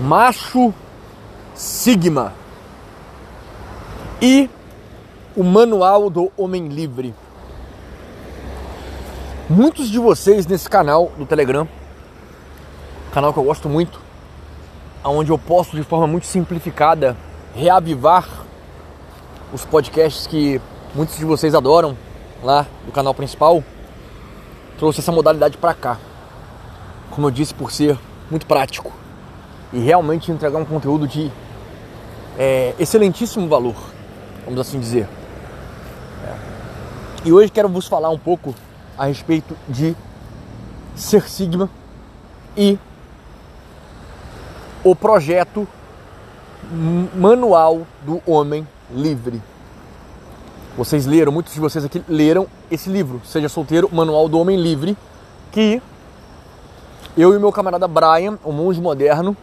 Macho Sigma e o Manual do Homem Livre. Muitos de vocês nesse canal do Telegram, canal que eu gosto muito, onde eu posto de forma muito simplificada reavivar os podcasts que muitos de vocês adoram lá do canal principal, trouxe essa modalidade para cá. Como eu disse, por ser muito prático e realmente entregar um conteúdo de é, excelentíssimo valor, vamos assim dizer. É. E hoje quero vos falar um pouco a respeito de Ser Sigma e o projeto Manual do Homem Livre. Vocês leram, muitos de vocês aqui leram esse livro, Seja Solteiro, Manual do Homem Livre, que eu e meu camarada Brian, o monge moderno,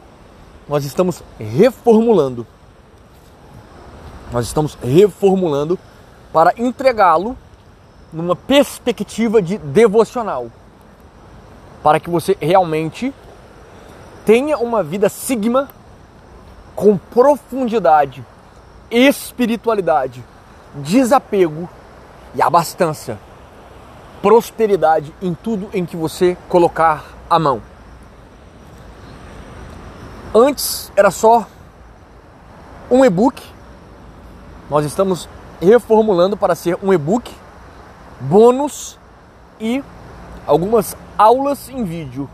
nós estamos reformulando. Nós estamos reformulando para entregá-lo numa perspectiva de devocional. Para que você realmente tenha uma vida sigma com profundidade, espiritualidade, desapego e abastança, prosperidade em tudo em que você colocar a mão. Antes era só um e-book. Nós estamos reformulando para ser um e-book, bônus e algumas aulas em vídeo.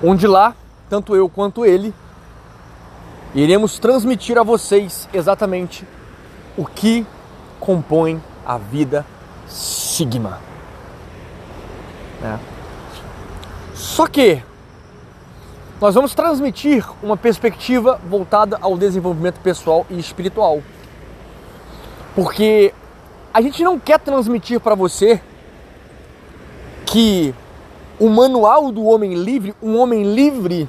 Onde lá, tanto eu quanto ele, iremos transmitir a vocês exatamente o que compõe a vida Sigma. É. Só que nós vamos transmitir uma perspectiva voltada ao desenvolvimento pessoal e espiritual. Porque a gente não quer transmitir para você que o manual do homem livre, um homem livre,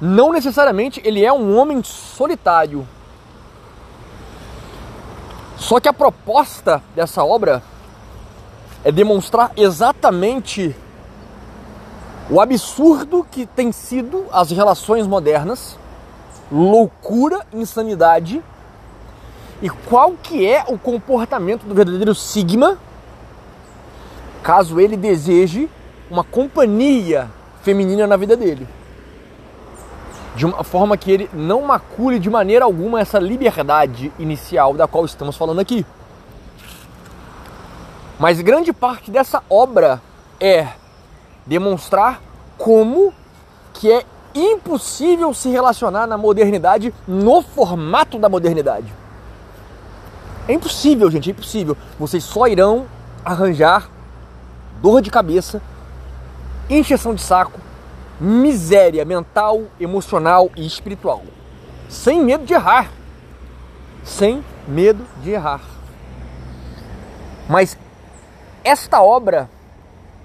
não necessariamente ele é um homem solitário. Só que a proposta dessa obra é demonstrar exatamente o absurdo que tem sido as relações modernas, loucura, insanidade, e qual que é o comportamento do verdadeiro Sigma, caso ele deseje uma companhia feminina na vida dele. De uma forma que ele não macule de maneira alguma essa liberdade inicial da qual estamos falando aqui. Mas grande parte dessa obra é demonstrar como que é impossível se relacionar na modernidade no formato da modernidade. É impossível, gente, é impossível. Vocês só irão arranjar dor de cabeça, encheção de saco, miséria mental, emocional e espiritual. Sem medo de errar. Sem medo de errar. Mas esta obra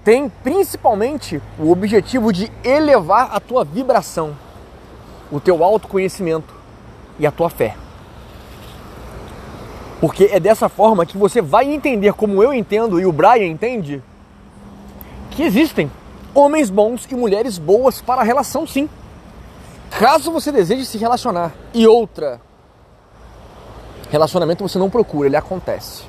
tem principalmente o objetivo de elevar a tua vibração, o teu autoconhecimento e a tua fé. Porque é dessa forma que você vai entender, como eu entendo e o Brian entende, que existem homens bons e mulheres boas para a relação, sim. Caso você deseje se relacionar e outra, relacionamento você não procura, ele acontece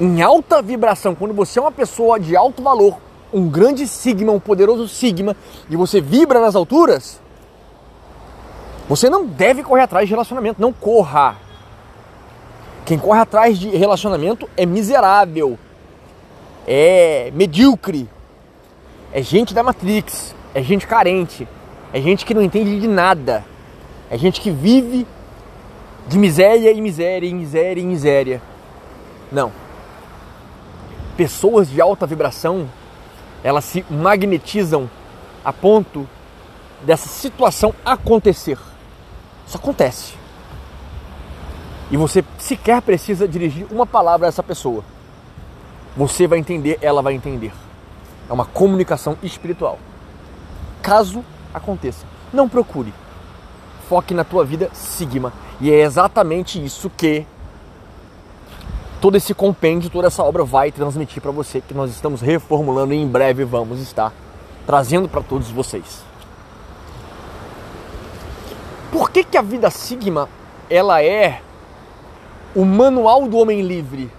em alta vibração, quando você é uma pessoa de alto valor, um grande sigma, um poderoso sigma, e você vibra nas alturas, você não deve correr atrás de relacionamento, não corra. Quem corre atrás de relacionamento é miserável, é medíocre, é gente da Matrix, é gente carente, é gente que não entende de nada, é gente que vive de miséria em miséria, em miséria em miséria. Não pessoas de alta vibração, elas se magnetizam a ponto dessa situação acontecer. Isso acontece. E você sequer precisa dirigir uma palavra a essa pessoa. Você vai entender, ela vai entender. É uma comunicação espiritual. Caso aconteça, não procure. Foque na tua vida Sigma. E é exatamente isso que todo esse compêndio, toda essa obra vai transmitir para você que nós estamos reformulando e em breve vamos estar trazendo para todos vocês. Por que, que a vida Sigma ela é o manual do homem livre?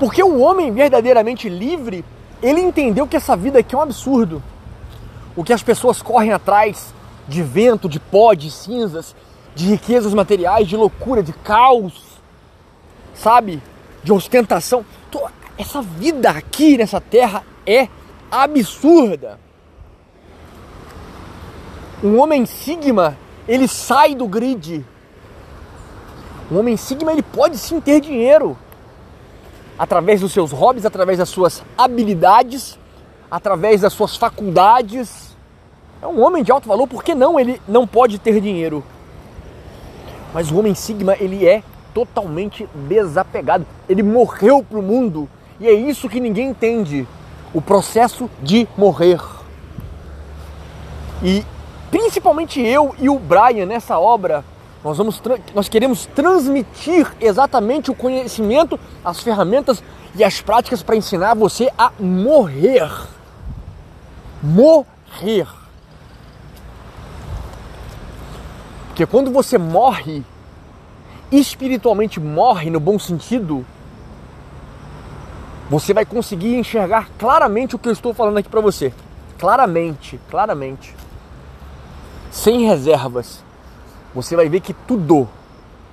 Porque o homem verdadeiramente livre, ele entendeu que essa vida aqui é um absurdo. O que as pessoas correm atrás de vento, de pó, de cinzas, de riquezas materiais, de loucura, de caos, sabe? De ostentação. Essa vida aqui nessa terra é absurda. Um homem sigma, ele sai do grid. Um homem sigma, ele pode sim ter dinheiro através dos seus hobbies, através das suas habilidades, através das suas faculdades. É um homem de alto valor, por que não ele não pode ter dinheiro? Mas o homem Sigma, ele é totalmente desapegado. Ele morreu para o mundo. E é isso que ninguém entende. O processo de morrer. E principalmente eu e o Brian nessa obra, nós, vamos, nós queremos transmitir exatamente o conhecimento, as ferramentas e as práticas para ensinar você a morrer. Morrer. Porque quando você morre, espiritualmente morre no bom sentido, você vai conseguir enxergar claramente o que eu estou falando aqui para você. Claramente, claramente. Sem reservas você vai ver que tudo,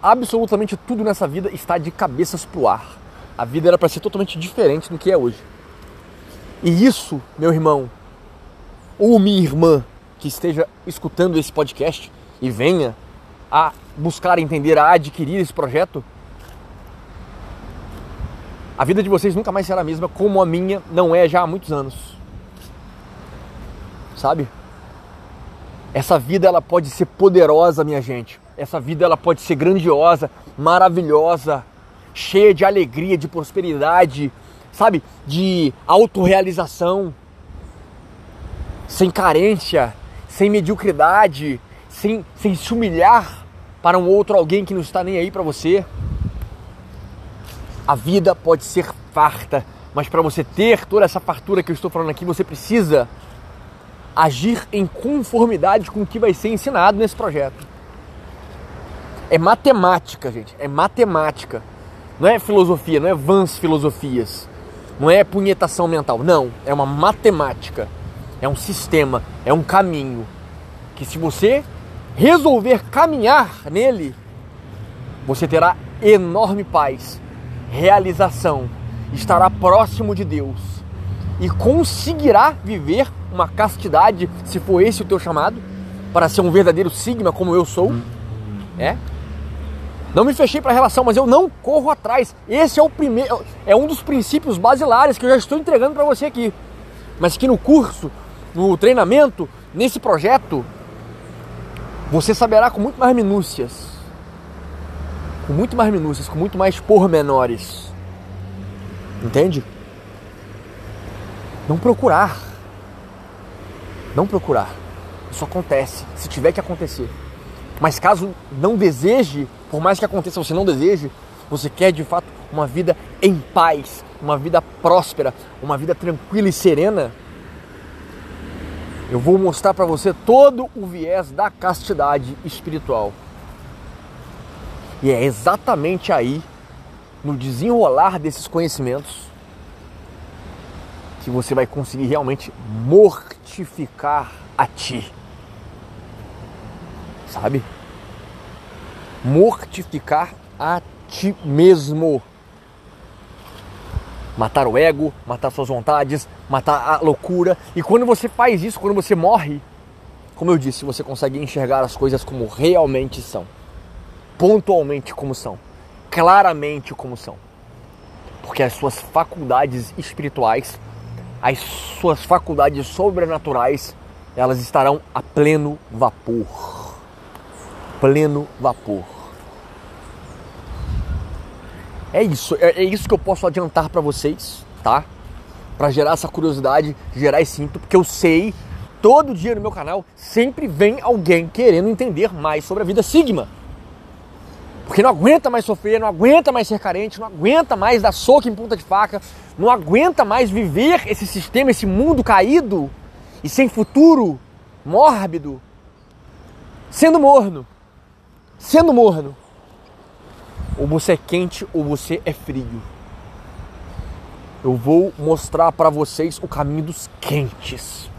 absolutamente tudo nessa vida está de cabeças pro ar. A vida era para ser totalmente diferente do que é hoje. E isso, meu irmão, ou minha irmã que esteja escutando esse podcast e venha a buscar entender, a adquirir esse projeto, a vida de vocês nunca mais será a mesma como a minha não é já há muitos anos. Sabe? Essa vida ela pode ser poderosa, minha gente. Essa vida ela pode ser grandiosa, maravilhosa, cheia de alegria, de prosperidade, sabe? De autorrealização, sem carência, sem mediocridade, sem, sem se humilhar para um outro alguém que não está nem aí para você. A vida pode ser farta, mas para você ter toda essa fartura que eu estou falando aqui, você precisa agir em conformidade com o que vai ser ensinado nesse projeto. É matemática, gente, é matemática. Não é filosofia, não é vãs filosofias. Não é punhetação mental, não, é uma matemática. É um sistema, é um caminho que se você resolver caminhar nele, você terá enorme paz, realização, estará próximo de Deus e conseguirá viver uma castidade, se for esse o teu chamado, para ser um verdadeiro sigma como eu sou. É? Não me fechei para a relação, mas eu não corro atrás. Esse é o primeiro, é um dos princípios basilares que eu já estou entregando para você aqui. Mas que no curso, no treinamento, nesse projeto, você saberá com muito mais minúcias. Com muito mais minúcias, com muito mais pormenores. Entende? Não procurar. Não procurar. Isso acontece, se tiver que acontecer. Mas caso não deseje, por mais que aconteça, você não deseje, você quer de fato uma vida em paz, uma vida próspera, uma vida tranquila e serena, eu vou mostrar para você todo o viés da castidade espiritual. E é exatamente aí, no desenrolar desses conhecimentos, que você vai conseguir realmente mortificar a ti. Sabe? Mortificar a ti mesmo. Matar o ego, matar suas vontades, matar a loucura. E quando você faz isso, quando você morre, como eu disse, você consegue enxergar as coisas como realmente são. Pontualmente como são. Claramente como são. Porque as suas faculdades espirituais as suas faculdades sobrenaturais elas estarão a pleno vapor. Pleno vapor. É isso, é, é isso que eu posso adiantar para vocês, tá? Para gerar essa curiosidade, gerar esse ímpeto, porque eu sei, todo dia no meu canal sempre vem alguém querendo entender mais sobre a vida Sigma. Porque não aguenta mais sofrer, não aguenta mais ser carente, não aguenta mais dar soco em ponta de faca, não aguenta mais viver esse sistema, esse mundo caído e sem futuro, mórbido. sendo morno, sendo morno, ou você é quente ou você é frio. Eu vou mostrar para vocês o caminho dos quentes,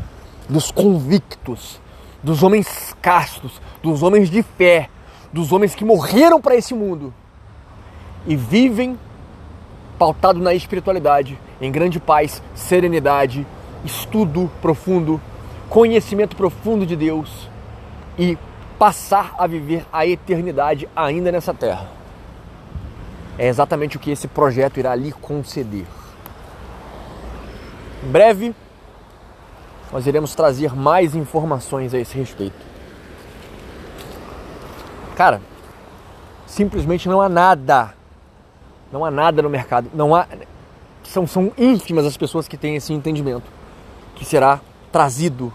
dos convictos, dos homens castos, dos homens de fé, dos homens que morreram para esse mundo e vivem pautado na espiritualidade, em grande paz, serenidade, estudo profundo, conhecimento profundo de Deus e passar a viver a eternidade ainda nessa terra. É exatamente o que esse projeto irá lhe conceder. Em breve, nós iremos trazer mais informações a esse respeito. Cara, simplesmente não há nada, não há nada no mercado, não há, são, são ínfimas as pessoas que têm esse entendimento, que será trazido,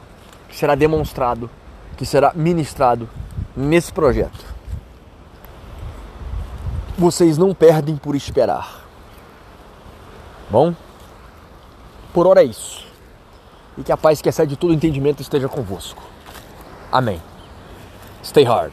que será demonstrado, que será ministrado nesse projeto. Vocês não perdem por esperar. Bom? Por hora é isso. E que a paz que excede todo entendimento esteja convosco. Amém. Stay hard.